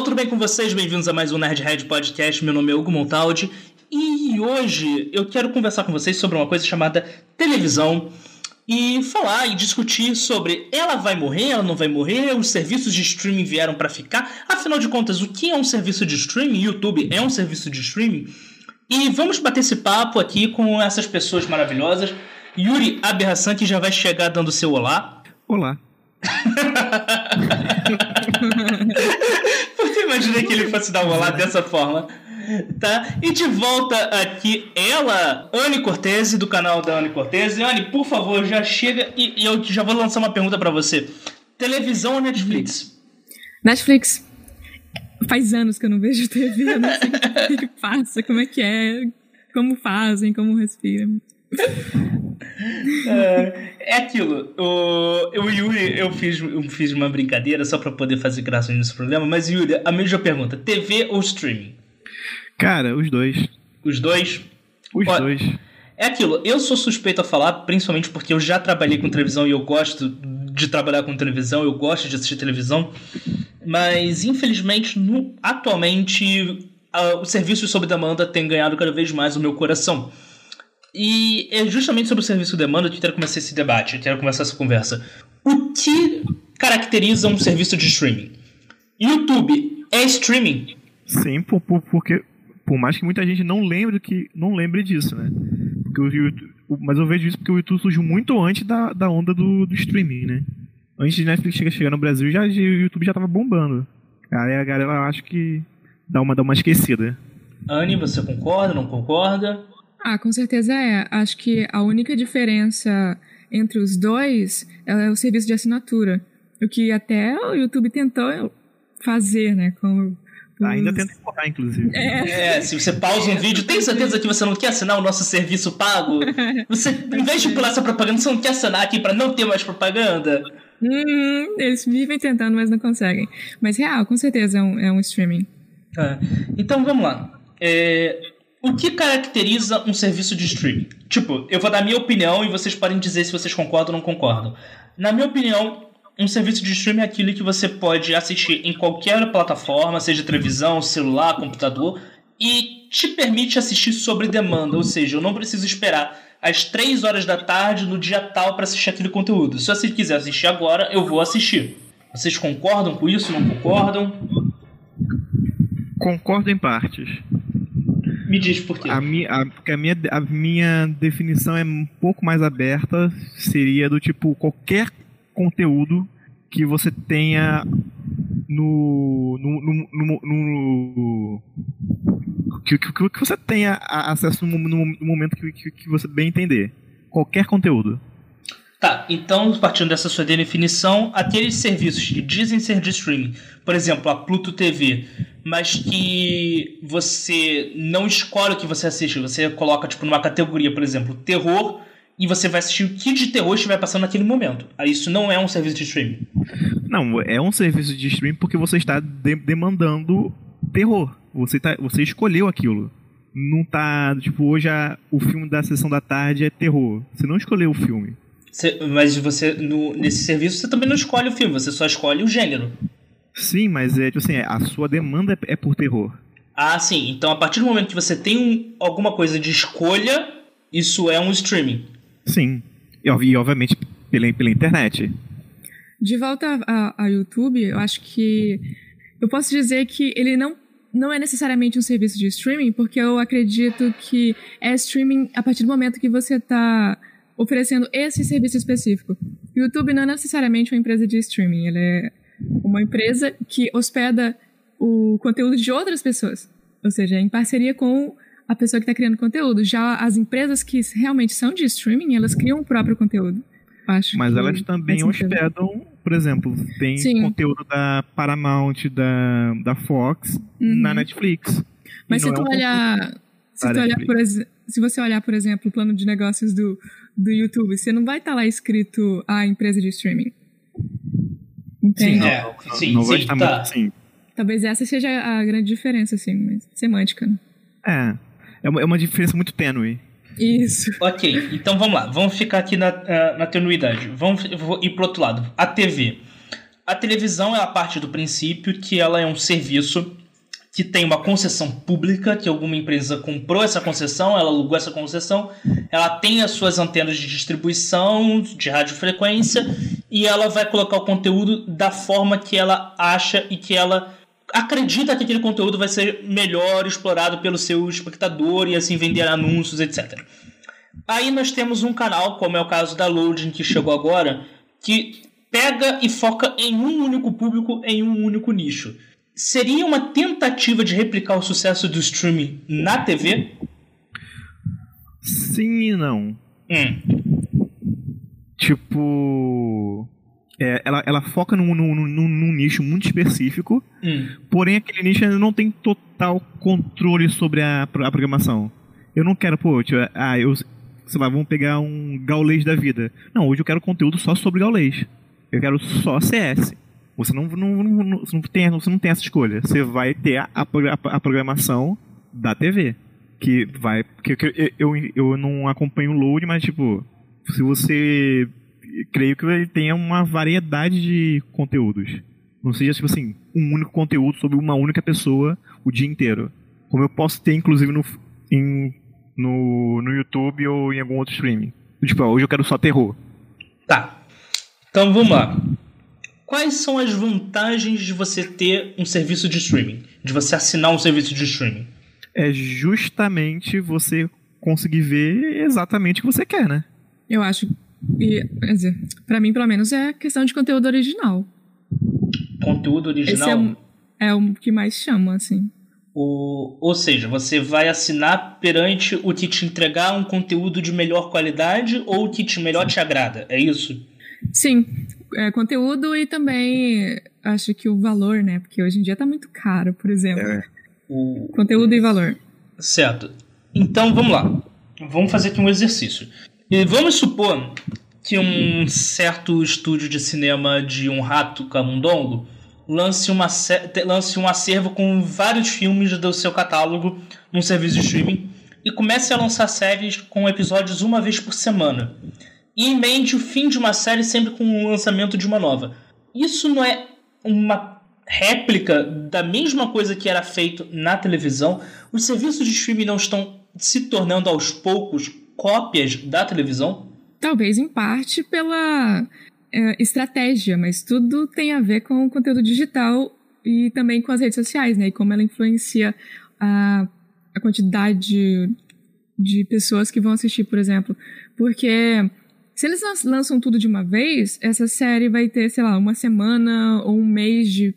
pessoal, tudo bem com vocês? Bem-vindos a mais um Nerdhead Podcast. Meu nome é Hugo Montaldi e hoje eu quero conversar com vocês sobre uma coisa chamada televisão e falar e discutir sobre ela vai morrer, ela não vai morrer, os serviços de streaming vieram para ficar. Afinal de contas, o que é um serviço de streaming? YouTube é um serviço de streaming? E vamos bater esse papo aqui com essas pessoas maravilhosas. Yuri Aberração que já vai chegar dando seu olá. Olá. Imaginei que ele fosse dar um olá dessa forma. Tá? E de volta aqui, ela, Anne Cortese, do canal da Anne Cortese. Anne, por favor, já chega e, e eu já vou lançar uma pergunta para você. Televisão ou Netflix? Netflix. Faz anos que eu não vejo TV, eu não sei o que passa, como é que é, como fazem, como respiram. É, é aquilo. O, o Yuri, eu fiz, eu fiz uma brincadeira só para poder fazer graça nesse problema, mas Yuri, a mesma pergunta: TV ou streaming? Cara, os dois. Os dois? Os dois. É aquilo, eu sou suspeito a falar, principalmente porque eu já trabalhei com televisão e eu gosto de trabalhar com televisão, eu gosto de assistir televisão, mas infelizmente, no, atualmente, uh, os serviços sob demanda têm ganhado cada vez mais o meu coração. E é justamente sobre o serviço demanda que eu quero começar esse debate, eu quero começar essa conversa. O que caracteriza um serviço de streaming? YouTube é streaming? Sim, por, por, porque por mais que muita gente não lembre que não lembre disso, né? Porque o YouTube, mas eu vejo isso porque o YouTube surgiu muito antes da, da onda do, do streaming, né? Antes de Netflix chegar, chegar no Brasil, já, o YouTube já tava bombando. Aí a galera acho que dá uma, dá uma esquecida. Anne, você concorda, não concorda? Ah, com certeza é. Acho que a única diferença entre os dois é o serviço de assinatura. O que até o YouTube tentou fazer, né? Com, Ainda tenta empurrar, inclusive. É. é. se você pausa um vídeo, tem certeza que você não quer assinar o nosso serviço pago? Você, em vez de pular essa propaganda, você não quer assinar aqui para não ter mais propaganda? Hum, eles vivem tentando, mas não conseguem. Mas real, com certeza é um, é um streaming. Tá. Então vamos lá. É, o que caracteriza um serviço de streaming? Tipo, eu vou dar minha opinião e vocês podem dizer se vocês concordam ou não concordam. Na minha opinião, um serviço de streaming é aquilo que você pode assistir em qualquer plataforma, seja televisão, celular, computador, e te permite assistir sobre demanda, ou seja, eu não preciso esperar às 3 horas da tarde no dia tal para assistir aquele conteúdo. Se você quiser assistir agora, eu vou assistir. Vocês concordam com isso? Não concordam? Concordo em partes. Me diz por quê. A minha, a, a, minha, a minha definição é um pouco mais aberta. Seria do tipo qualquer conteúdo que você tenha no. no, no, no, no que, que, que, você tenha acesso no, no, no momento que, que, que você bem entender. Qualquer conteúdo. Tá, então, partindo dessa sua definição, aqueles serviços que dizem ser de streaming, por exemplo, a Pluto TV, mas que você não escolhe o que você assiste, você coloca tipo numa categoria, por exemplo, terror, e você vai assistir o que de terror estiver passando naquele momento. Isso não é um serviço de streaming. Não, é um serviço de streaming porque você está de demandando terror. Você, tá, você escolheu aquilo. Não tá. Tipo, hoje a, o filme da sessão da tarde é terror. Você não escolheu o filme. Cê, mas você, no, nesse serviço, você também não escolhe o filme, você só escolhe o gênero. Sim, mas é tipo assim, a sua demanda é por terror. Ah, sim. Então, a partir do momento que você tem um, alguma coisa de escolha, isso é um streaming. Sim. E, e obviamente pela, pela internet. De volta ao YouTube, eu acho que eu posso dizer que ele não não é necessariamente um serviço de streaming, porque eu acredito que é streaming a partir do momento que você está oferecendo esse serviço específico. O YouTube não é necessariamente uma empresa de streaming, ele é uma empresa que hospeda o conteúdo de outras pessoas, ou seja, em parceria com a pessoa que está criando conteúdo. Já as empresas que realmente são de streaming, elas criam o próprio conteúdo. Acho Mas elas também hospedam, por exemplo, tem Sim. conteúdo da Paramount, da, da Fox, uhum. na Netflix. Mas se tu, é olhar, se tu olhar, por exemplo, se você olhar, por exemplo, o plano de negócios do, do YouTube, você não vai estar tá lá escrito a empresa de streaming. Entende? Sim, é. sim, não, sim, vai estar tá. muito assim. Talvez essa seja a grande diferença, assim, mas semântica. Né? É. É uma, é uma diferença muito tênue. Isso. Ok, então vamos lá. Vamos ficar aqui na, na tenuidade. Vamos vou ir pro outro lado. A TV. a televisão ela parte do princípio que ela é um serviço que tem uma concessão pública, que alguma empresa comprou essa concessão, ela alugou essa concessão, ela tem as suas antenas de distribuição de radiofrequência e ela vai colocar o conteúdo da forma que ela acha e que ela acredita que aquele conteúdo vai ser melhor explorado pelo seu espectador e assim vender anúncios, etc. Aí nós temos um canal, como é o caso da Loading que chegou agora, que pega e foca em um único público, em um único nicho. Seria uma tentativa de replicar o sucesso do streaming na TV? Sim e não. Hum. Tipo. É, ela, ela foca num, num, num, num nicho muito específico, Hum. porém aquele nicho ainda não tem total controle sobre a, a programação. Eu não quero, pô, tipo, ah, eu, sei lá, vamos pegar um gaulês da vida. Não, hoje eu quero conteúdo só sobre gaulês. Eu quero só CS. Você não, não, não, você não, tem, você não tem essa escolha. Você vai ter a, a, a programação da TV. Que vai. Que, que eu, eu, não acompanho o load, mas tipo, se você. Creio que ele tenha uma variedade de conteúdos. Não seja, tipo assim, um único conteúdo sobre uma única pessoa o dia inteiro. Como eu posso ter, inclusive, no, em, no, no YouTube ou em algum outro streaming. Tipo, hoje eu quero só terror. Tá. Então vamos lá. Quais são as vantagens de você ter um serviço de streaming? De você assinar um serviço de streaming? É justamente você conseguir ver exatamente o que você quer, né? Eu acho. E, quer dizer, pra mim, pelo menos, é questão de conteúdo original. Conteúdo Esse original? é, um- é o que mais chama, assim. O, ou seja, você vai assinar perante o que te entregar um conteúdo de melhor qualidade ou o que te melhor te agrada, é isso? Sim, é, conteúdo e também acho que o valor, né? Porque hoje em dia tá muito caro, por exemplo. É. O, Conteúdo e valor. Certo. Então vamos lá. Vamos fazer aqui um exercício. E vamos supor que um certo estúdio de cinema de um rato camundongo lance, uma, lance um acervo com vários filmes do seu catálogo num serviço de streaming e comece a lançar séries com episódios uma vez por semana. E emende o fim de uma série sempre com o lançamento de uma nova. Isso não é uma réplica da mesma coisa que era feito na televisão? Os serviços de streaming não estão se tornando aos poucos cópias da televisão? Talvez em parte pela é, estratégia, mas tudo tem a ver com o conteúdo digital e também com as redes sociais, né? E como ela influencia a, a quantidade de pessoas que vão assistir, por exemplo. Porque se eles lan- lançam tudo de uma vez, essa série vai ter, sei lá, uma semana ou um mês de,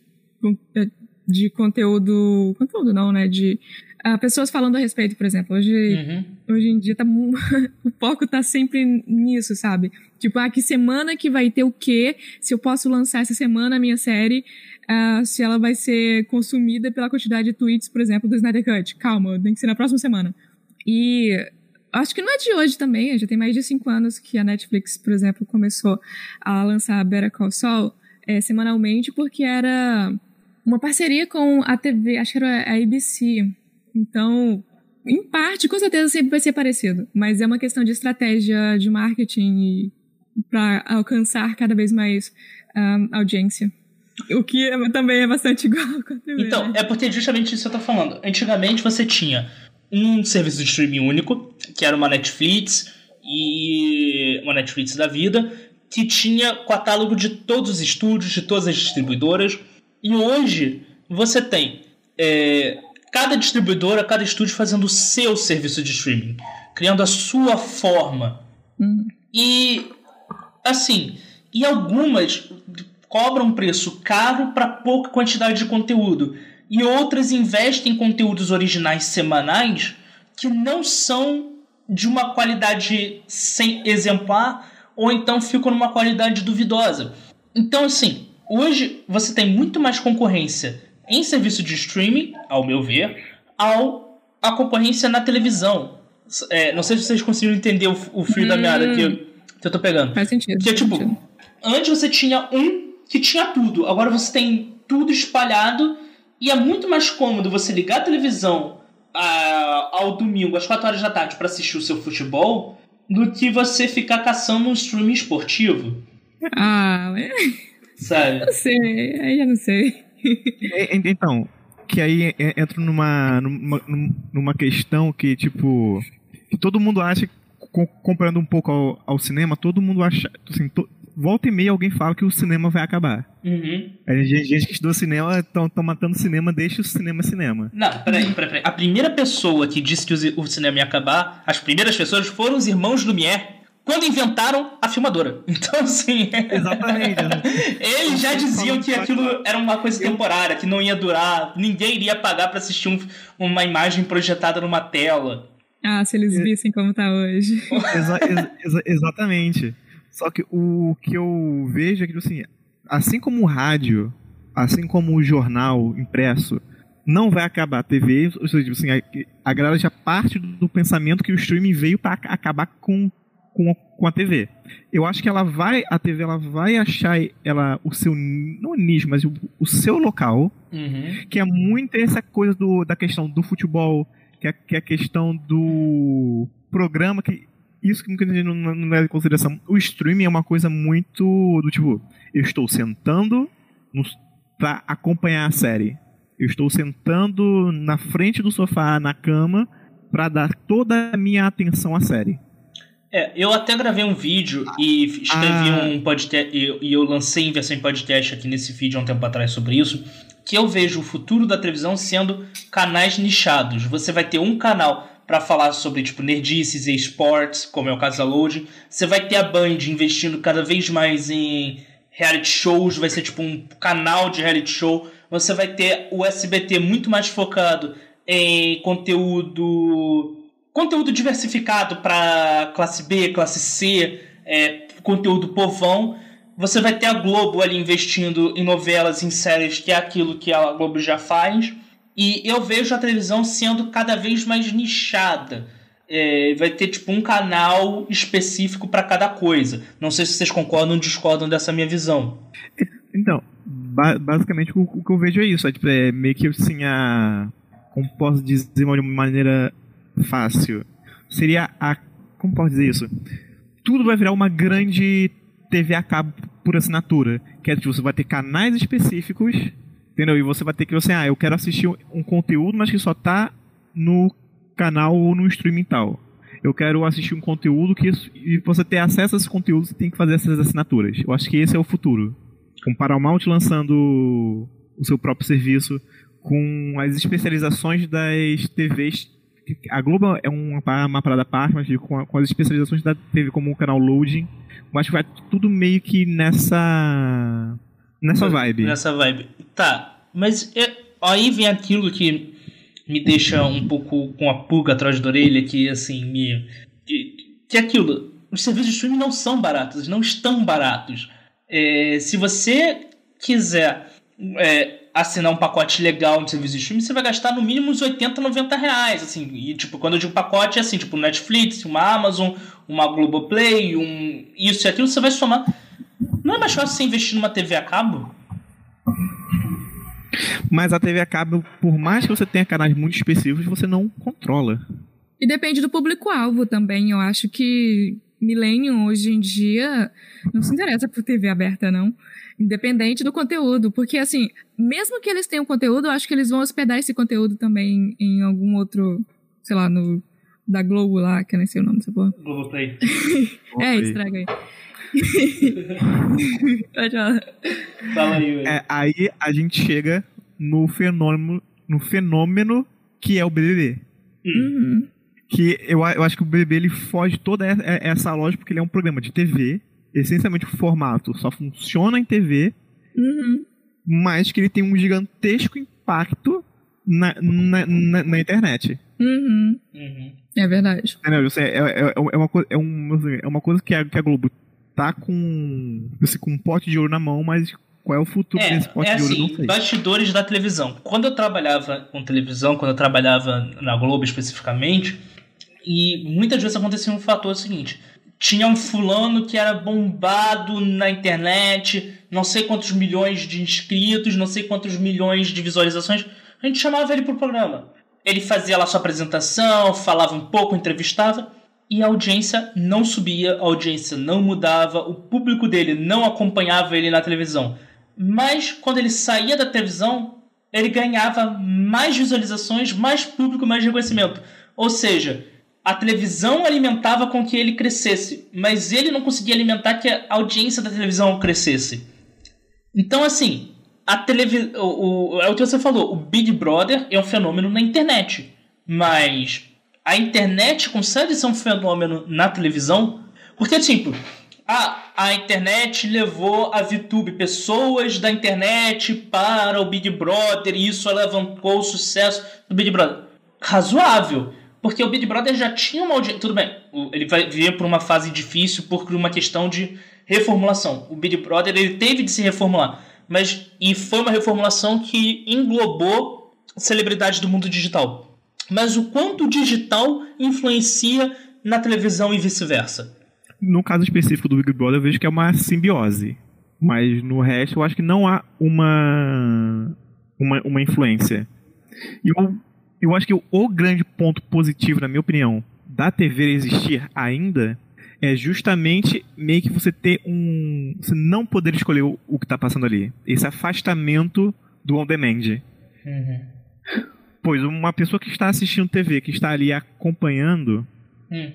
eh, de conteúdo. Conteúdo não, né? De ah, pessoas falando a respeito, por exemplo. Hoje Uhum. hoje em dia tá o foco tá sempre nisso, sabe? Tipo, ah, que semana que vai ter o quê? Se eu posso lançar essa semana a minha série, ah, se ela vai ser consumida pela quantidade de tweets, por exemplo, do Snyder Cut. Calma, tem que ser na próxima semana. E acho que não é de hoje também, já tem mais de cinco anos que a Netflix, por exemplo, começou a lançar Better Call Saul eh, semanalmente, porque era uma parceria com a TV, acho que era a ABC. Então, em parte, com certeza sempre vai ser parecido, mas é uma questão de estratégia de marketing para alcançar cada vez mais ah, audiência. O que é- também é bastante igual com a TV. Então, né? é porque justamente isso que eu tô falando. Antigamente você tinha um serviço de streaming único, que era uma Netflix e uma Netflix da vida, que tinha catálogo de todos os estúdios, de todas as distribuidoras. E hoje você tem é, cada distribuidora, cada estúdio fazendo o seu serviço de streaming, criando a sua forma. Hum. E assim, e algumas cobram um preço caro para pouca quantidade de conteúdo, e outras investem em conteúdos originais semanais que não são de uma qualidade sem exemplar ou então ficam numa qualidade duvidosa. Então, assim, hoje você tem muito mais concorrência em serviço de streaming, ao meu ver, ao a concorrência na televisão. É, não sei se vocês conseguiram entender o, o fio da meada que eu, que eu tô pegando. Faz sentido. Porque, faz tipo, sentido. antes você tinha um que tinha tudo. Agora você tem tudo espalhado. E é muito mais cômodo você ligar a televisão ah, ao domingo, às 4 horas da tarde, para assistir o seu futebol, do que você ficar caçando um streaming esportivo. Ah, é. Sabe? Não sei, aí eu não sei. Então, que aí entra numa, numa, numa questão que, tipo, que todo mundo acha, comparando um pouco ao, ao cinema, todo mundo acha, assim, to, volta e meia alguém fala que o cinema vai acabar. Uhum. A gente, gente que estudou cinema estão matando o cinema, deixa o cinema cinema. Não, peraí, peraí, peraí. A primeira pessoa que disse que o, o cinema ia acabar, as primeiras pessoas foram os irmãos Lumière quando inventaram a filmadora. Então, assim. Exatamente. eles já diziam que aquilo era uma coisa temporária, que não ia durar, ninguém iria pagar para assistir um, uma imagem projetada numa tela. Ah, se eles vissem como tá hoje. Exa exa exatamente. Só que o que eu vejo é que, assim, assim como o rádio, assim como o jornal impresso, não vai acabar a TV, ou seja, assim, a, a galera já parte do, do pensamento que o streaming veio para acabar com, com, com, a TV. Eu acho que ela vai, a TV ela vai achar ela, o seu, não nicho, mas o, o seu local, uhum. que é muito essa coisa do, da questão do futebol, que é, que é a questão do programa que isso que muita gente não, não leva em consideração. O streaming é uma coisa muito do tipo, eu estou sentando pra acompanhar a série. Eu estou sentando na frente do sofá, na cama, para dar toda a minha atenção à série. É, eu até gravei um vídeo e escrevi ah. um podcast, e eu, eu lancei em versão em podcast aqui nesse vídeo há um tempo atrás sobre isso, que eu vejo o futuro da televisão sendo canais nichados. Você vai ter um canal para falar sobre tipo nerdices e esportes, como é o caso da Load. Você vai ter a Band investindo cada vez mais em reality shows, vai ser tipo um canal de reality show. Você vai ter o SBT muito mais focado em conteúdo conteúdo diversificado para classe B, classe C, é, conteúdo povão. Você vai ter a Globo ali investindo em novelas, em séries, que é aquilo que a Globo já faz. E eu vejo a televisão sendo cada vez mais nichada. É, vai ter tipo um canal específico para cada coisa. Não sei se vocês concordam ou discordam dessa minha visão. Então, ba basicamente o, o, que eu vejo é isso. É, tipo, é meio que assim a. Como posso dizer de uma maneira fácil? Seria a. Como posso dizer isso? Tudo vai virar uma grande TV a cabo por assinatura. Que é você vai ter canais específicos Entendeu? E você vai ter que, assim, ah, eu quero assistir um conteúdo, mas que só tá no canal ou no streaming tal. Eu quero assistir um conteúdo que e você ter acesso a esse conteúdo, você tem que fazer essas assinaturas. Eu acho que esse é o futuro. Com Paramount lançando o seu próprio serviço, com as especializações das TVs. A Globo é uma, uma parada à parte, mas com, com as especializações da TV como o canal Loading, eu acho que vai tudo meio que nessa Nessa vibe. Nessa vibe. Tá, mas é, aí vem aquilo que me deixa um pouco com a pulga atrás da orelha, que assim, me. Que, que é aquilo. Os serviços de streaming não são baratos, não estão baratos. É, se você quiser é, assinar um pacote legal de serviço de streaming, você vai gastar no mínimo uns 80, 90 reais. Assim, e tipo, quando eu digo pacote, é assim, tipo, Netflix, uma Amazon, uma Globoplay, um isso e aquilo, você vai somar não é mais fácil você investir numa TV a cabo? Mas a TV a cabo, por mais que você tenha canais muito específicos, você não controla. E depende do público-alvo também. Eu acho que Millennium hoje em dia não se interessa por TV aberta, não. Independente do conteúdo. Porque, assim, mesmo que eles tenham conteúdo, eu acho que eles vão hospedar esse conteúdo também em algum outro, sei lá, no. Da Globo lá, que eu nem sei o nome dessa porra. Globoplay. é, estraga aí. Fala aí, é, aí a gente chega no fenômeno, no fenômeno que é o BBB. Uhum. Que eu, eu acho que o BBB ele foge toda essa lógica porque ele é um programa de TV. Essencialmente o formato só funciona em TV. Uhum. Mas que ele tem um gigantesco impacto na, na, na, na internet. Uhum. Uhum. É verdade. É, é, é, é, uma, é, um, é uma coisa que a, que a Globo tá com, assim, com um pote de ouro na mão, mas qual é o futuro é, desse pote é de ouro? Assim, não sei. Bastidores da televisão. Quando eu trabalhava com televisão, quando eu trabalhava na Globo especificamente, e muitas vezes acontecia um fator seguinte: tinha um fulano que era bombado na internet, não sei quantos milhões de inscritos, não sei quantos milhões de visualizações. A gente chamava ele pro programa. Ele fazia lá sua apresentação, falava um pouco, entrevistava. e a audiência não subia, a audiência não mudava, o público dele não acompanhava ele na televisão. Mas quando ele saía da televisão, ele ganhava mais visualizações, mais público, mais reconhecimento. Ou seja, a televisão alimentava com que ele crescesse, mas ele não conseguia alimentar que a audiência da televisão crescesse. Então, assim, a televisão. É o que você falou, o Big Brother é um fenômeno na internet. Mas a internet consegue ser um fenômeno na televisão? Porque, tipo, a, a internet levou a VTube, pessoas da internet, para o Big Brother, e isso alavancou o sucesso do Big Brother. Razoável. Porque o Big Brother já tinha uma audiência. Tudo bem, ele vai vir por uma fase difícil por uma questão de reformulação. O Big Brother ele teve de se reformular. Mas, e foi uma reformulação que englobou celebridades do mundo digital mas o quanto o digital influencia na televisão e vice-versa. No caso específico do Big Brother, eu vejo que é uma simbiose. Mas no resto, eu acho que não há uma, uma, uma influência. E eu, eu acho que o grande ponto positivo, na minha opinião, da TV existir ainda é justamente meio que você ter um. Você não poder escolher o, o que está passando ali. Esse afastamento do on-demand. Uhum. Pois, uma pessoa que está assistindo TV, que está ali acompanhando, hum.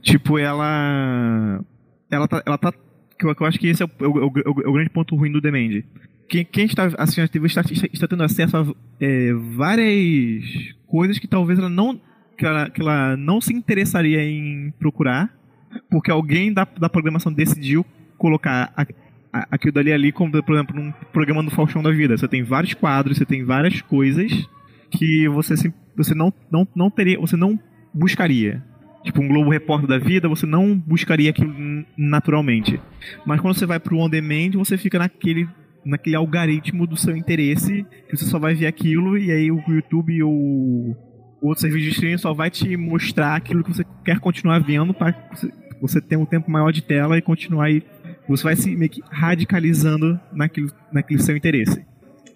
tipo, ela. Ela tá. Ela tá eu, eu acho que esse é o, é o, é o, é o grande ponto ruim do Demand. Quem, quem está assistindo a TV está, está, tendo acesso a é, várias coisas que talvez ela não. Que ela, que ela não se interessaria em procurar, porque alguém da, da programação decidiu colocar a, a, aquilo dali ali, como, por exemplo, num programa do Faustão da Vida. Você tem vários quadros, você tem várias coisas que você, você não, não, não teria, você não buscaria. Tipo, um Globo Repórter da vida, você não buscaria aquilo naturalmente. Mas quando você vai pro on demand, você fica naquele naquele algoritmo do seu interesse, que você só vai ver aquilo e aí o YouTube ou o outro serviço de streaming só vai te mostrar aquilo que você quer continuar vendo para você ter um tempo maior de tela e continuar aí. Você vai se meio que radicalizando naquilo, naquele seu interesse.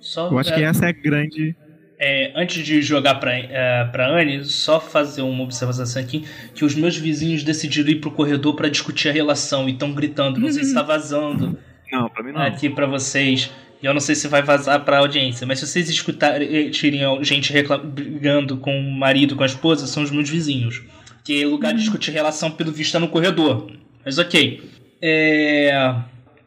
Só Eu acho é... que essa é a grande é, antes de jogar pra, é, pra Anne, só fazer uma observação aqui: que os meus vizinhos decidiram ir pro corredor para discutir a relação e estão gritando. Não sei se tá vazando. Não, pra mim não. Aqui pra vocês. E eu não sei se vai vazar pra audiência, mas se vocês escutarem gente brigando com o marido, com a esposa, são os meus vizinhos. Que lugar de discutir relação, pelo visto, é no corredor. Mas ok. É.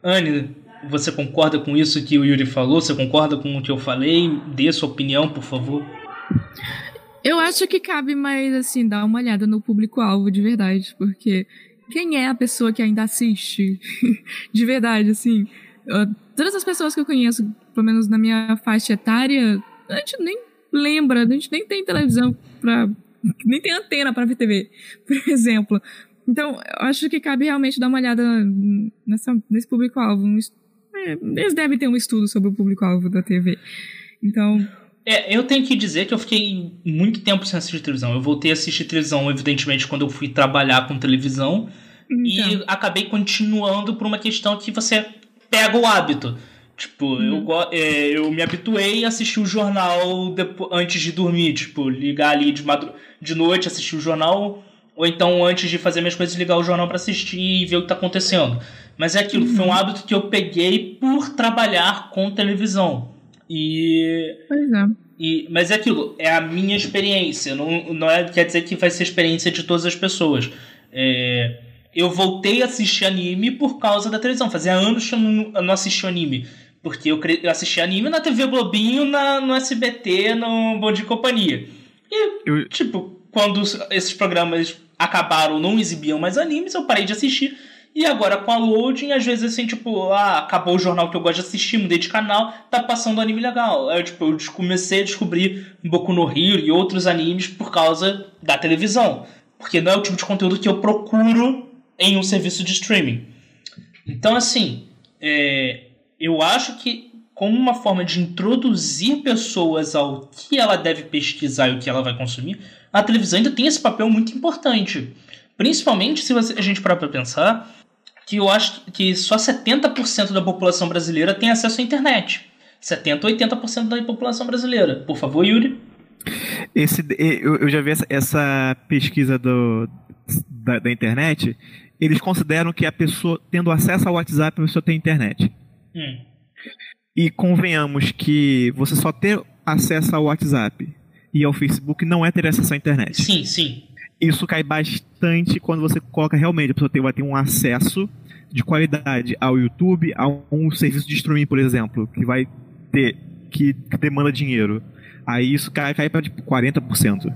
Anne, você concorda com isso que o Yuri falou? Você concorda com o que eu falei? Dê sua opinião, por favor. Eu acho que cabe mais, assim, dar uma olhada no público-alvo de verdade, porque quem é a pessoa que ainda assiste? de verdade, assim. todas as pessoas que eu conheço, pelo menos na minha faixa etária, a gente nem lembra, a gente nem tem televisão pra. nem tem antena para ver TV, por exemplo. Então, eu acho que cabe realmente dar uma olhada nessa, nesse público-alvo. É, eles devem ter um estudo sobre o público-alvo da TV. Então. É, eu tenho que dizer que eu fiquei muito tempo sem assistir televisão. Eu voltei a assistir televisão, evidentemente, quando eu fui trabalhar com televisão. Então. E acabei continuando por uma questão que você pega o hábito. Tipo, uhum. eu, é, eu me habituei a assistir o jornal depois, antes de dormir. Tipo, ligar ali de, madru de noite, assistir o jornal. Ou então, antes de fazer minhas coisas, ligar o jornal para assistir e ver o que tá acontecendo. Mas é aquilo, uhum. foi um uhum. hábito que eu peguei por trabalhar com televisão. E. Pois é. E, mas é aquilo, é a minha experiência. Não, não é, quer dizer que vai ser a experiência de todas as pessoas. É, eu voltei a assistir anime por causa da televisão. Fazia anos que eu não, eu não assistia anime. Porque eu, eu assisti anime na TV Globinho, na, no SBT, no Bom de Companhia. E, eu... tipo, quando esses programas acabaram, não exibiam mais animes, eu parei de assistir e agora com a loading, às vezes assim, tipo, ah, acabou o jornal que eu gosto de assistir, mudei de canal, tá passando anime legal. Aí, tipo, eu comecei a descobrir Boku no Hero e outros animes por causa da televisão. Porque não é o tipo de conteúdo que eu procuro em um serviço de streaming. Então, assim, é, eu acho que como uma forma de introduzir pessoas ao que ela deve pesquisar e o que ela vai consumir, a televisão ainda tem esse papel muito importante. Principalmente se a gente parar para pensar que eu acho que só 70% da população brasileira tem acesso à internet. 70 ou 80% da população brasileira. Por favor, Yuri. Esse, eu, eu já vi essa, essa pesquisa do, da, da, internet, eles consideram que a pessoa, tendo acesso ao WhatsApp, a pessoa tem internet. Hum. E convenhamos que você só ter acesso ao WhatsApp e ao Facebook não é ter acesso à internet. Sim, sim. Isso cai bastante quando você coloca realmente, a pessoa vai ter um acesso de qualidade ao YouTube, a um serviço de streaming, por exemplo, que vai ter que demanda dinheiro. Aí isso cai, cai para tipo 40%.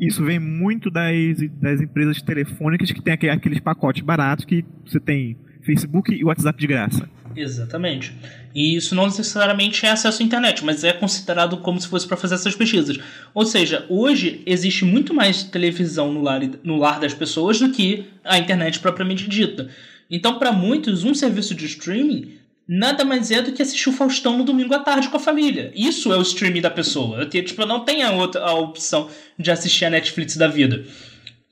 Isso vem muito das, das empresas telefônicas que tem aqueles pacotes baratos que você tem Facebook e WhatsApp de graça. Exatamente. E isso não necessariamente é acesso à internet, mas é considerado como se fosse para fazer essas pesquisas. Ou seja, hoje existe muito mais televisão no lar, no lar das pessoas do que a internet propriamente dita. Então, para muitos, um serviço de streaming nada mais é do que assistir o Faustão no domingo à tarde com a família. Isso é o streaming da pessoa. Eu, tipo, não tem a, outra, a opção de assistir a Netflix da vida.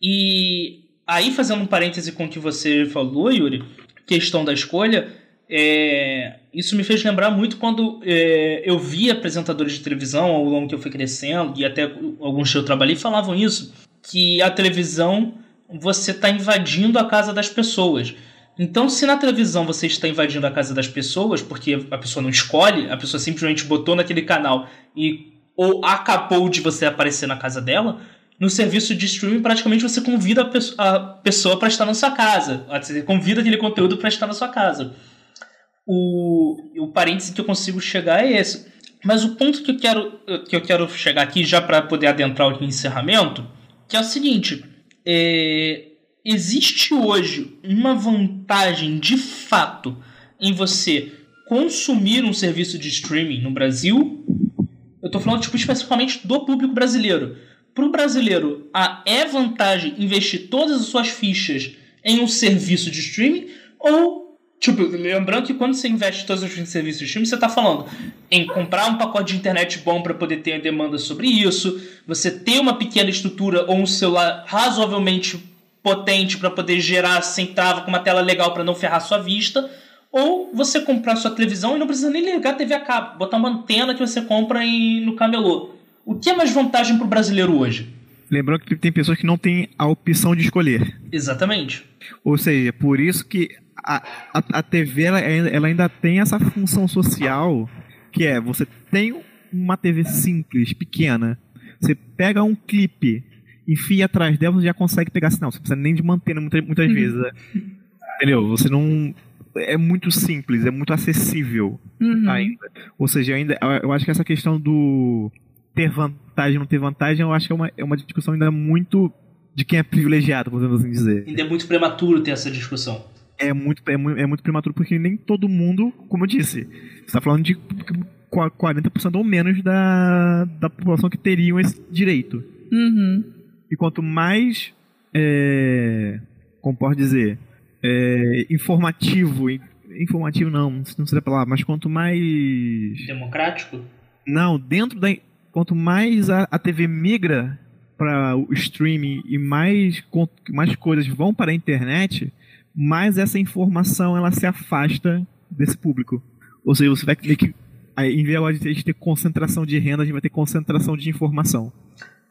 E aí, fazendo um parêntese com o que você falou, Yuri, questão da escolha, é, isso me fez lembrar muito quando é, eu vi apresentadores de televisão ao longo que eu fui crescendo, e até alguns que eu trabalhei falavam isso, que a televisão você está invadindo a casa das pessoas. Então, se na televisão você está invadindo a casa das pessoas, porque a pessoa não escolhe, a pessoa simplesmente botou naquele canal e ou acabou de você aparecer na casa dela, no serviço de streaming praticamente você convida a pessoa para estar na sua casa. Você convida aquele conteúdo para estar na sua casa. O, o parêntese que eu consigo chegar é esse. Mas o ponto que eu quero, que eu quero chegar aqui, já para poder adentrar o encerramento, que é o seguinte: é, existe hoje uma vantagem de fato em você consumir um serviço de streaming no Brasil? Eu estou falando tipo, especificamente do público brasileiro. Para o brasileiro, a é vantagem investir todas as suas fichas em um serviço de streaming? Ou, tipo, lembrando que quando você investe todas as fichas em serviço de streaming, você está falando em comprar um pacote de internet bom para poder ter demanda sobre isso, você ter uma pequena estrutura ou um celular razoavelmente potente para poder gerar sem trava com uma tela legal para não ferrar sua vista, ou você comprar sua televisão e não precisa nem ligar a TV a cabo, botar uma antena que você compra em, no camelô. O que é mais vantagem para o brasileiro hoje? Lembrando que tem pessoas que não têm a opção de escolher. Exatamente. Ou seja, por isso que a, a, a TV ela, ela ainda tem essa função social que é você tem uma TV simples, pequena, você pega um clipe enfia atrás dela, você já consegue pegar sinal. Você precisa nem de manter muitas, muitas uhum. vezes. Né? Entendeu? Você não. É muito simples, é muito acessível uhum. ainda. Ou seja, ainda, eu acho que essa questão do ter vantagem não ter vantagem, eu acho que é uma, é uma discussão ainda muito de quem é privilegiado, podemos assim dizer. Ainda é muito prematuro ter essa discussão. É muito, é muito, é muito prematuro porque nem todo mundo, como eu disse, você está falando de 40% ou menos da, da população que teriam esse direito. Uhum. E quanto mais, é, como pode dizer, é, informativo, informativo não, não seria a palavra, mas quanto mais... Democrático? Não, dentro da... Quanto mais a, a TV migra para o streaming e mais, mais coisas vão para a internet, mais essa informação ela se afasta desse público. Ou seja, você vai ter que, em vez de ter concentração de renda, a gente vai ter concentração de informação.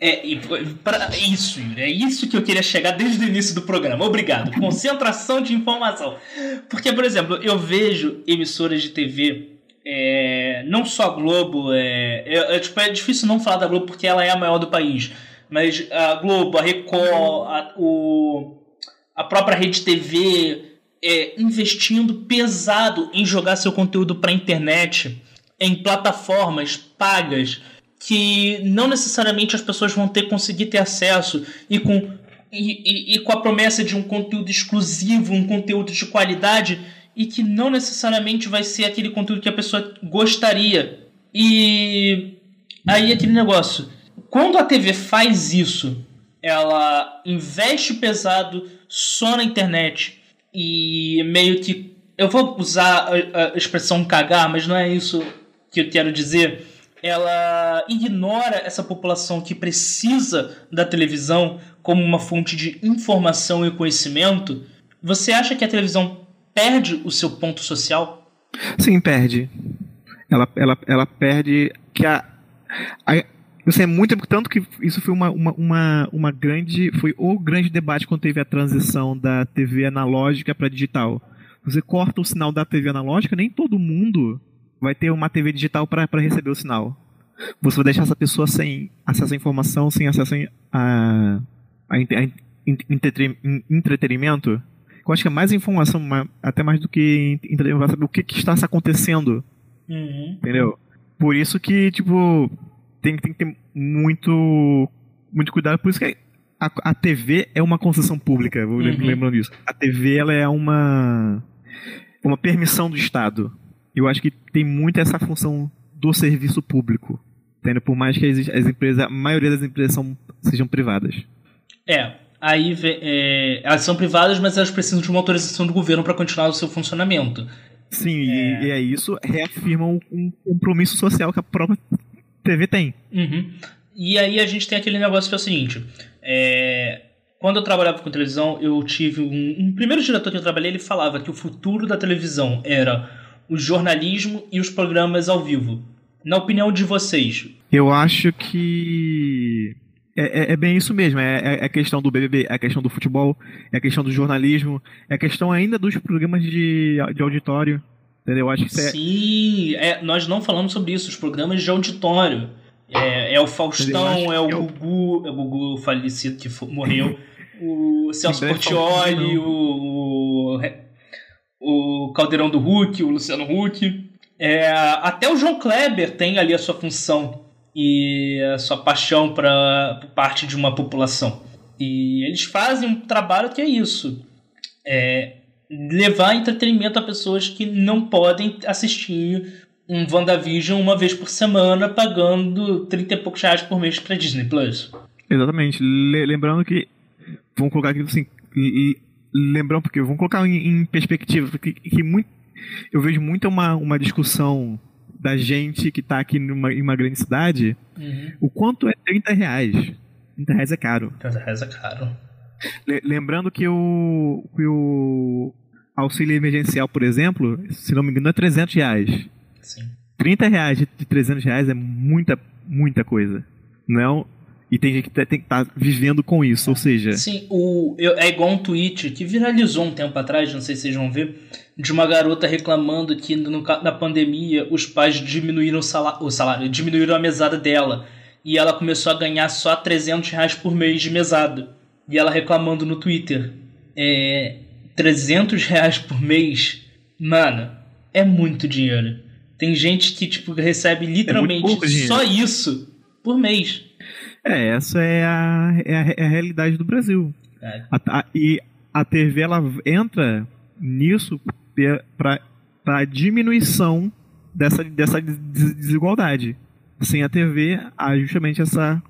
É, e pra, isso, Yuri, é isso que eu queria chegar desde o início do programa. Obrigado. Concentração de informação. Porque, por exemplo, eu vejo emissoras de TV, é, não só a Globo, é, é, é, tipo, é difícil não falar da Globo porque ela é a maior do país, mas a Globo, a Record, a, o, a própria Rede TV é, investindo pesado em jogar seu conteúdo para a internet, em plataformas pagas que não necessariamente as pessoas vão ter conseguir ter acesso e com, e, e, e com a promessa de um conteúdo exclusivo, um conteúdo de qualidade e que não necessariamente vai ser aquele conteúdo que a pessoa gostaria. E aí aquele negócio. Quando a TV faz isso, ela investe pesado só na internet e meio que. Eu vou usar a, expressão cagar, mas não é isso que eu quero dizer ela ignora essa população que precisa da televisão como uma fonte de informação e conhecimento, você acha que a televisão perde o seu ponto social? Sim, perde. Ela, ela, ela perde que a, a Isso é muito tanto que isso foi uma, uma, uma, uma grande foi o grande debate quando teve a transição da TV analógica para digital. Você corta o sinal da TV analógica, nem todo mundo vai ter uma TV digital para receber o sinal. Você vai deixar essa pessoa sem acesso à informação, sem acesso a, a, a entretenimento. Eu acho que é mais informação, até mais do que vai saber o que, que está acontecendo. Uhum. Entendeu? Por isso que, tipo, tem, tem que ter muito, muito cuidado. Por isso que a, a TV é uma concessão pública, vou uhum. lembrando disso. A TV ela é uma, uma permissão do Estado. Eu acho que tem muito essa função do serviço público. Entendeu? Por mais que as, as empresas, a maioria das empresas são, sejam privadas. É, aí é, elas são privadas, mas elas precisam de uma autorização do governo para continuar o seu funcionamento. Sim, é... E, e é isso reafirma um, um compromisso social que a própria TV tem. Uhum. E aí a gente tem aquele negócio que é o seguinte: é, quando eu trabalhava com televisão, eu tive um, um primeiro diretor que eu trabalhei, ele falava que o futuro da televisão era o jornalismo e os programas ao vivo. Na opinião de vocês? Eu acho que é, é, é, bem isso mesmo. É, é, a questão do BBB, é a questão do futebol, é a questão do jornalismo, é a questão ainda dos programas de, de auditório. Entendeu? Eu acho que é... Sim, é, nós não falamos sobre isso. Os programas de auditório. É, é o Faustão, é o Gugu, é o Gugu falecido que morreu, o Celso Portioli, o, o, o Caldeirão do Hulk, o Luciano Huck. É, até o João Kleber tem ali a sua função e a sua paixão para parte de uma população. E eles fazem um trabalho que é isso. É levar entretenimento a pessoas que não podem assistir um WandaVision uma vez por semana pagando 30 e poucos reais por mês para Disney Plus. Exatamente. lembrando que. Vamos colocar aqui assim. Lembrando, porque vamos colocar em, em perspectiva, porque que muito, eu vejo muito uma, uma discussão da gente que está aqui numa, em uma grande cidade, uhum. o quanto é 30 reais. 30 reais é caro. 30 reais é caro. Lembrando que o, que o auxílio emergencial, por exemplo, se não me engano, é 300 reais. Sim. 30 reais de 300 reais é muita, muita coisa. Não e tem gente que tem que estar tá vivendo com isso, ou seja. Sim, o, eu, é igual um tweet que viralizou um tempo atrás, não sei se vocês vão ver, de uma garota reclamando que no, na pandemia os pais diminuíram o salário, o salário, diminuíram a mesada dela. E ela começou a ganhar só 300 reais por mês de mesada. E ela reclamando no Twitter. É, 300 reais por mês, mano, é muito dinheiro. Tem gente que tipo recebe literalmente é só isso por mês. É, essa é a, é a, é a realidade do Brasil. É. A, a, e a TV ela entra nisso para a diminuição dessa, dessa desigualdade. Sem a TV, há justamente essa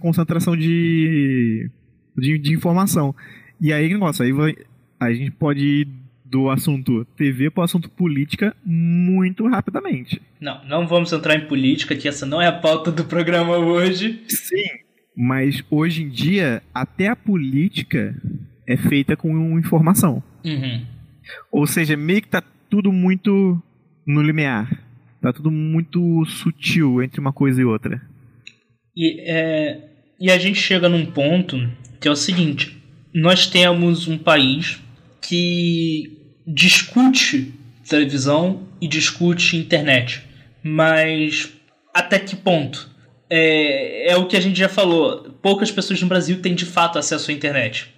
concentração de, de, de informação. E aí, negócio, aí vai, a gente pode ir do assunto TV para o assunto política muito rapidamente. Não, não vamos entrar em política, que essa não é a pauta do programa hoje. Sim, mas hoje em dia, até a política é feita com informação. Uhum. Ou seja, meio que tá tudo muito no limiar. Tá tudo muito sutil entre uma coisa e outra. E, é, e a gente chega num ponto que é o seguinte: nós temos um país que discute televisão e discute internet. Mas até que ponto? É, é o que a gente já falou. Poucas pessoas no Brasil têm de fato acesso à internet.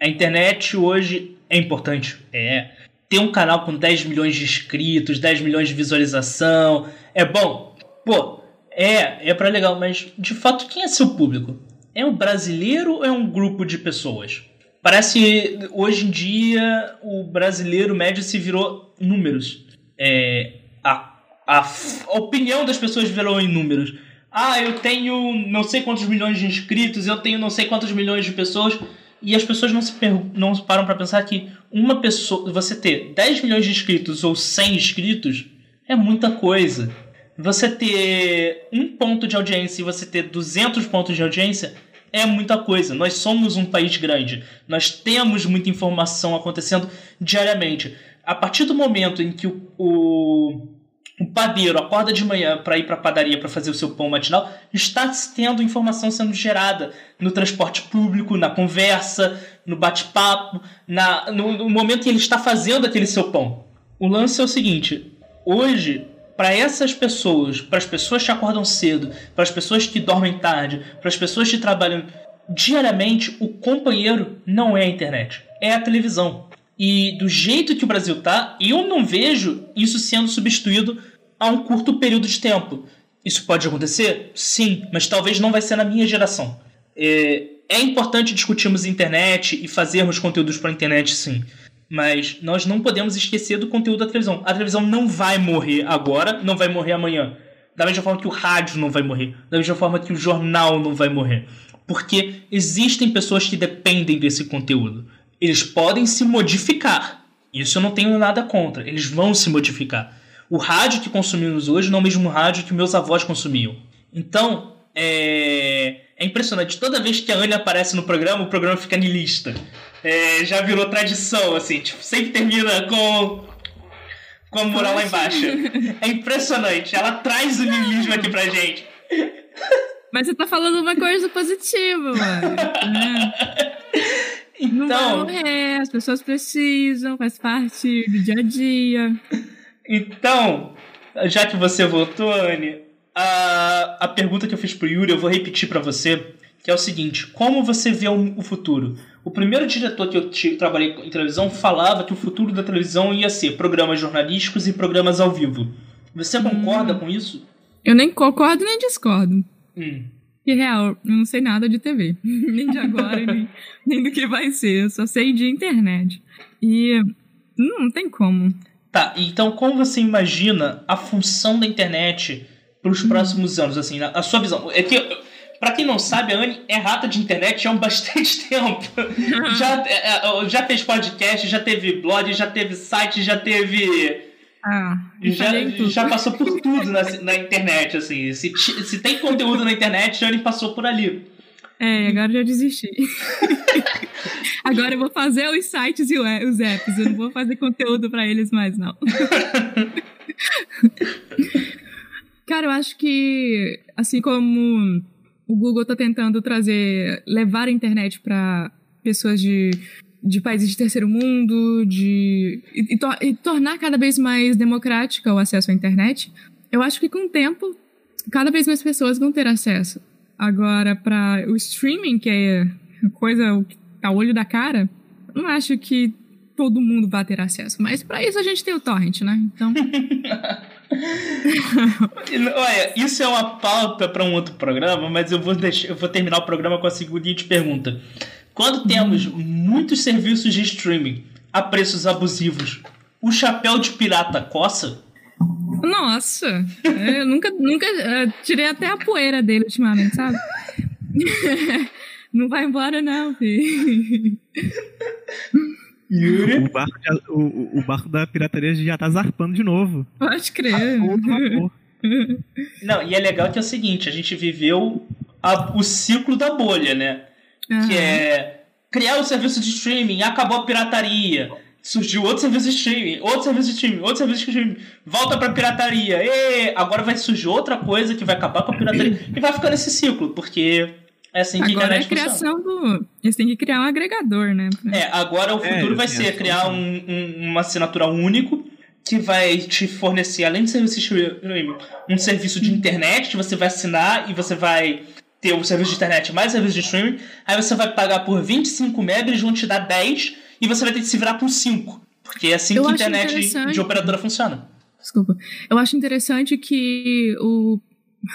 A internet hoje é importante. É. Ter um canal com 10 milhões de inscritos, 10 milhões de visualização. É bom. Pô, é, é para legal, mas de fato quem é seu público? É um brasileiro ou é um grupo de pessoas? Parece hoje em dia o brasileiro médio se virou números. É, a, a, a opinião das pessoas virou em números. Ah, eu tenho não sei quantos milhões de inscritos, eu tenho não sei quantos milhões de pessoas. E as pessoas não se não param para pensar que uma pessoa, você ter 10 milhões de inscritos ou 100 inscritos é muita coisa. Você ter um ponto de audiência e você ter 200 pontos de audiência é muita coisa. Nós somos um país grande. Nós temos muita informação acontecendo diariamente. A partir do momento em que o, o, o padeiro acorda de manhã para ir para a padaria para fazer o seu pão matinal, está tendo informação sendo gerada no transporte público, na conversa, no bate-papo, no, no momento que ele está fazendo aquele seu pão. O lance é o seguinte: hoje para essas pessoas, para as pessoas que acordam cedo, para as pessoas que dormem tarde, para as pessoas que trabalham diariamente, o companheiro não é a internet, é a televisão. E do jeito que o Brasil tá, eu não vejo isso sendo substituído a um curto período de tempo. Isso pode acontecer? Sim, mas talvez não vai ser na minha geração. É, é importante discutirmos internet e fazermos conteúdos para a internet, sim. Mas nós não podemos esquecer do conteúdo da televisão. A televisão não vai morrer agora, não vai morrer amanhã. Da mesma forma que o rádio não vai morrer. Da mesma forma que o jornal não vai morrer. Porque existem pessoas que dependem desse conteúdo. Eles podem se modificar. Isso eu não tenho nada contra. Eles vão se modificar. O rádio que consumimos hoje não é o mesmo rádio que meus avós consumiam. Então, é, é impressionante. Toda vez que a Anya aparece no programa, o programa fica niilista é, já virou tradição, assim, tipo, sempre termina com, com a moral lá embaixo. É impressionante, ela traz o niilismo aqui pra gente. Mas você tá falando uma coisa positiva, mano. Então, não vai morrer, as pessoas precisam, faz parte do dia a dia. Então, já que você voltou, Anne, a, a pergunta que eu fiz pro Yuri eu vou repetir para você, que é o seguinte: como você vê o, o futuro? O primeiro diretor que eu trabalhei em televisão falava que o futuro da televisão ia ser programas jornalísticos e programas ao vivo. Você concorda hum. com isso? Eu nem concordo nem discordo. Hum. E real, eu não sei nada de TV. nem de agora, nem, nem do que vai ser. Eu só sei de internet. E não, não tem como. Tá, então como você imagina a função da internet para os hum. próximos anos, assim, a sua visão? É que Pra quem não sabe, a Anne é rata de internet há um bastante tempo. já, é, é, já fez podcast, já teve blog, já teve site, já teve. Ah, já, já passou por tudo na, na internet, assim. Se, se tem conteúdo na internet, a Anne passou por ali. É, agora eu já desisti. agora eu vou fazer os sites e os apps. Eu não vou fazer conteúdo para eles mais, não. Cara, eu acho que, assim como o Google está tentando trazer, levar a internet para pessoas de, de países de terceiro mundo, de e, e, e, tornar cada vez mais democrática o acesso à internet. Eu acho que com o tempo, cada vez mais pessoas vão ter acesso. Agora, para o streaming, que é coisa a olho da cara, não acho que todo mundo vai ter acesso. Mas para isso a gente tem o torrent, né? Então. Olha, isso é uma pauta para um outro programa, mas eu vou, deixar, eu vou terminar o programa com a seguinte pergunta. Quando temos muitos serviços de streaming a preços abusivos, o chapéu de pirata coça? Nossa, eu nunca, nunca uh, tirei até a poeira dele ultimamente, sabe? não vai embora não, filho. Yuri. O barco, o, o barco da pirataria já tá zarpando de novo. Pode crer. Não, e é legal que é o seguinte, a gente viveu a, o ciclo da bolha, né? Uhum. Que é criar o serviço de streaming, acabou a pirataria. Surgiu outro serviço de streaming, outro serviço de streaming, outro serviço de streaming, volta pra pirataria. E agora vai surgir outra coisa que vai acabar com a pirataria. e vai ficar nesse ciclo, porque é assim que agora a é a criação funciona. do. Eles têm que criar um agregador, né? É, agora o é, futuro é, vai ser criar um, um, uma assinatura único que vai te fornecer, além de serviço de streaming, um serviço de internet que você vai assinar e você vai ter o serviço de internet mais serviço de streaming. Aí você vai pagar por 25 megas, eles vão te dar 10 e você vai ter que se virar por 5. Porque é assim Eu que a internet de, de operadora funciona. Desculpa. Eu acho interessante que o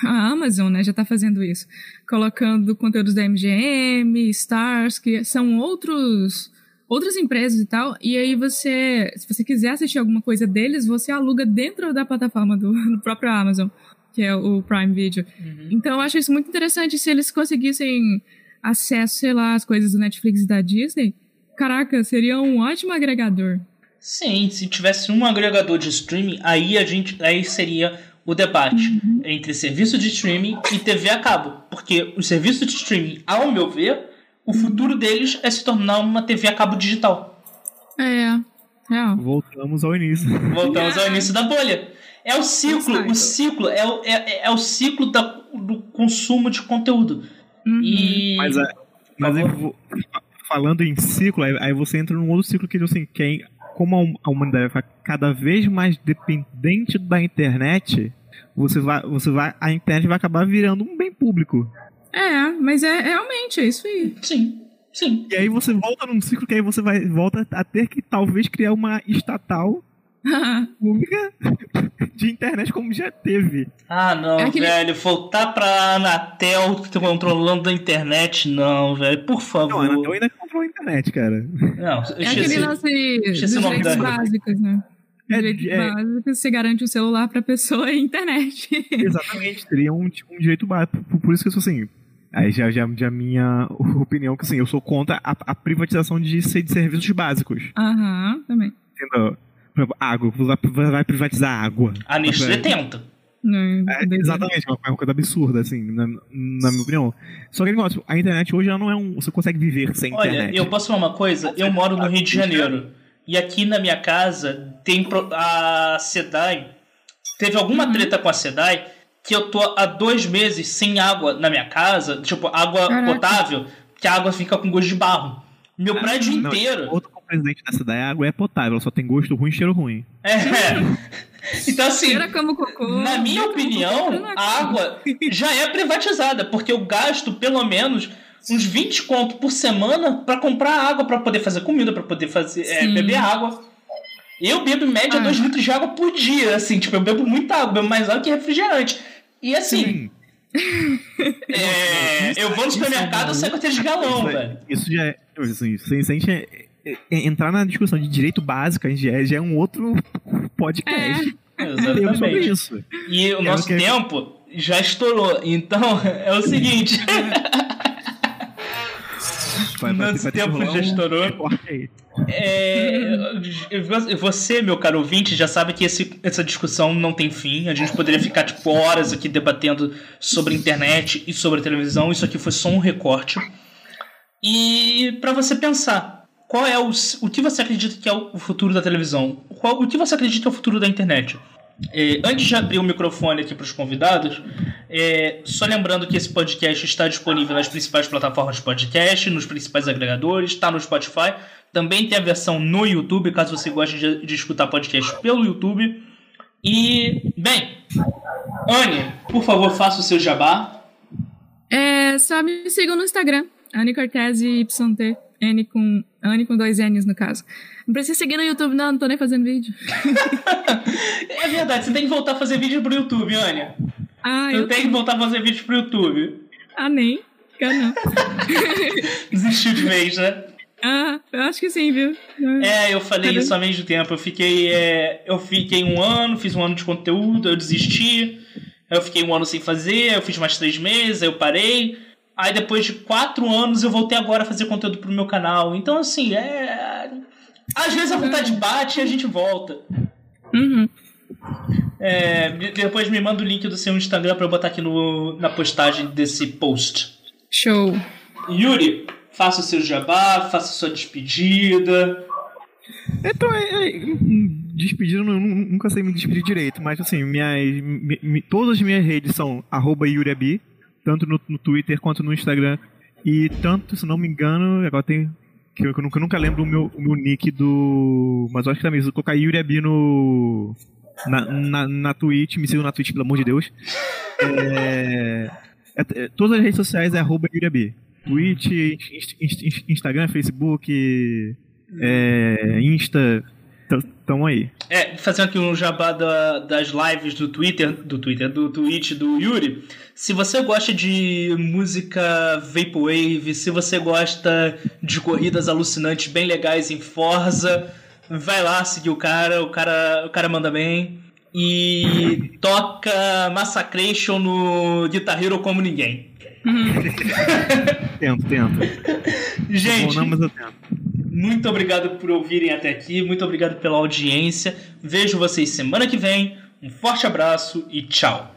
a Amazon, né, já está fazendo isso, colocando conteúdos da MGM, Stars, que são outros outras empresas e tal, e aí você, se você quiser assistir alguma coisa deles, você aluga dentro da plataforma do, do próprio Amazon, que é o Prime Video. Uhum. Então eu acho isso muito interessante se eles conseguissem acesso, sei lá, às coisas do Netflix e da Disney. Caraca, seria um ótimo agregador. Sim, se tivesse um agregador de streaming, aí a gente aí seria o debate uhum. entre serviço de streaming e TV a cabo. Porque o serviço de streaming, ao meu ver, o futuro deles é se tornar uma TV a cabo digital. É. é. Voltamos ao início. Voltamos ao início da bolha. É o ciclo, o ciclo, é o, é, é o ciclo da, do consumo de conteúdo. Uhum. E... Mas, é, mas vou, falando em ciclo, aí, aí, você entra num outro ciclo que, assim, que é, como a humanidade vai cada vez mais dependente da internet, você vai, você vai, a internet vai acabar virando um bem público. É, mas é realmente é isso aí. Sim. Sim. E aí você volta num ciclo que aí você vai volta a ter que talvez criar uma estatal pública de internet como já teve. Ah, não, é aquele... velho. Voltar pra Anatel controlando a internet, não, velho. Por favor. Não, a Anatel ainda controla a internet, cara. Não, é aquele lance dos direitos básicos, né? É, direito é, básico, você garante o celular pra pessoa e a internet. Exatamente, teria um, um direito básico. Por, por isso que eu sou assim. Aí já, já, já minha opinião que assim, eu sou contra a, a privatização de, de serviços básicos. Aham, uhum, também. Entendeu? Água, vai privatizar água. A Nestlé tenta. É, exatamente, é uma coisa absurda, assim, na, na minha opinião. Só que negócio, a internet hoje já não é um. Você consegue viver sem Olha, internet. Olha, eu posso falar uma coisa? Eu moro no Rio de Janeiro. E aqui na minha casa tem a SEDAI. Teve alguma uhum. treta com a SEDAI que eu tô há dois meses sem água na minha casa, tipo, água Caraca. potável, que a água fica com gosto de barro. Meu ah, prédio não, inteiro. Outro componente dessa daí, a água é potável, ela só tem gosto ruim e cheiro ruim. É. Então, assim, cocô, na minha opinião, a água já é privatizada, porque eu gasto pelo menos uns 20 conto por semana para comprar água, para poder fazer comida, para poder fazer é, beber água. Eu bebo em média 2 ah. litros de água por dia, assim, tipo, eu bebo muita água, bebo mais água que refrigerante. E assim. é, eu vou no supermercado, e saio com de galão, velho. Isso já é. Assim, se a gente é, é, entrar na discussão de direito básico, a gente já é, já é um outro podcast. É, exatamente. Isso. E o nosso tempo já estourou. Então, é o seguinte. Vai, vai, Nosso vai tempo já estourou. É, você, meu caro ouvinte, já sabe que esse, essa discussão não tem fim. A gente poderia ficar tipo, horas aqui debatendo sobre internet e sobre televisão. Isso aqui foi só um recorte. E para você pensar, qual é o, o que você acredita que é o futuro da televisão? Qual, o que você acredita que é o futuro da internet? É, antes de abrir o microfone aqui para os convidados, é, só lembrando que esse podcast está disponível nas principais plataformas de podcast, nos principais agregadores, está no Spotify. Também tem a versão no YouTube, caso você goste de, de escutar podcast pelo YouTube. E, bem, Anne, por favor, faça o seu jabá. É, só me sigam no Instagram, Anne Cortez YT, N com, Anne com dois N's no caso. Não precisa seguir no YouTube, não, não tô nem fazendo vídeo. é verdade, você tem que voltar a fazer vídeo pro YouTube, Ania. Ah, eu tem que voltar a fazer vídeo pro YouTube. Ah, nem. Eu não. Desistiu de vez, né? Ah, eu acho que sim, viu? É, eu falei Cadê? isso há mesmo tempo. Eu fiquei, é, eu fiquei um ano, fiz um ano de conteúdo, eu desisti. Eu fiquei um ano sem fazer, eu fiz mais três meses, eu parei. Aí depois de quatro anos eu voltei agora a fazer conteúdo pro meu canal. Então, assim, é. Às vezes a vontade bate e a gente volta. Uhum. É, depois me manda o link do seu Instagram pra eu botar aqui no, na postagem desse post. Show. Yuri, faça o seu jabá, faça a sua despedida. Então, é, é, despedida, eu nunca sei me despedir direito, mas assim, minhas, mi, todas as minhas redes são arroba YuriAbi, tanto no, no Twitter quanto no Instagram. E tanto, se não me engano, agora tem que eu, nunca, eu nunca lembro o meu, o meu nick do. Mas eu acho que também, se eu colocar Yuri. Na, na, na Twitch, me sigam na Twitch, pelo amor de Deus. É, é, é, todas as redes sociais é arroba Yuri Abi. Twitch, inst, inst, Instagram, Facebook, é, Insta. Tamo aí. É, fazendo aqui um jabá da, das lives do Twitter, do Twitter, do Twitch do Yuri. Se você gosta de música Vaporwave, se você gosta de corridas alucinantes bem legais em Forza, vai lá seguir o cara, o cara, o cara manda bem. E toca Massacration no Guitar Hero como ninguém. tento, tento. Gente, Bom, não, mas eu tento. Muito obrigado por ouvirem até aqui, muito obrigado pela audiência. Vejo vocês semana que vem. Um forte abraço e tchau.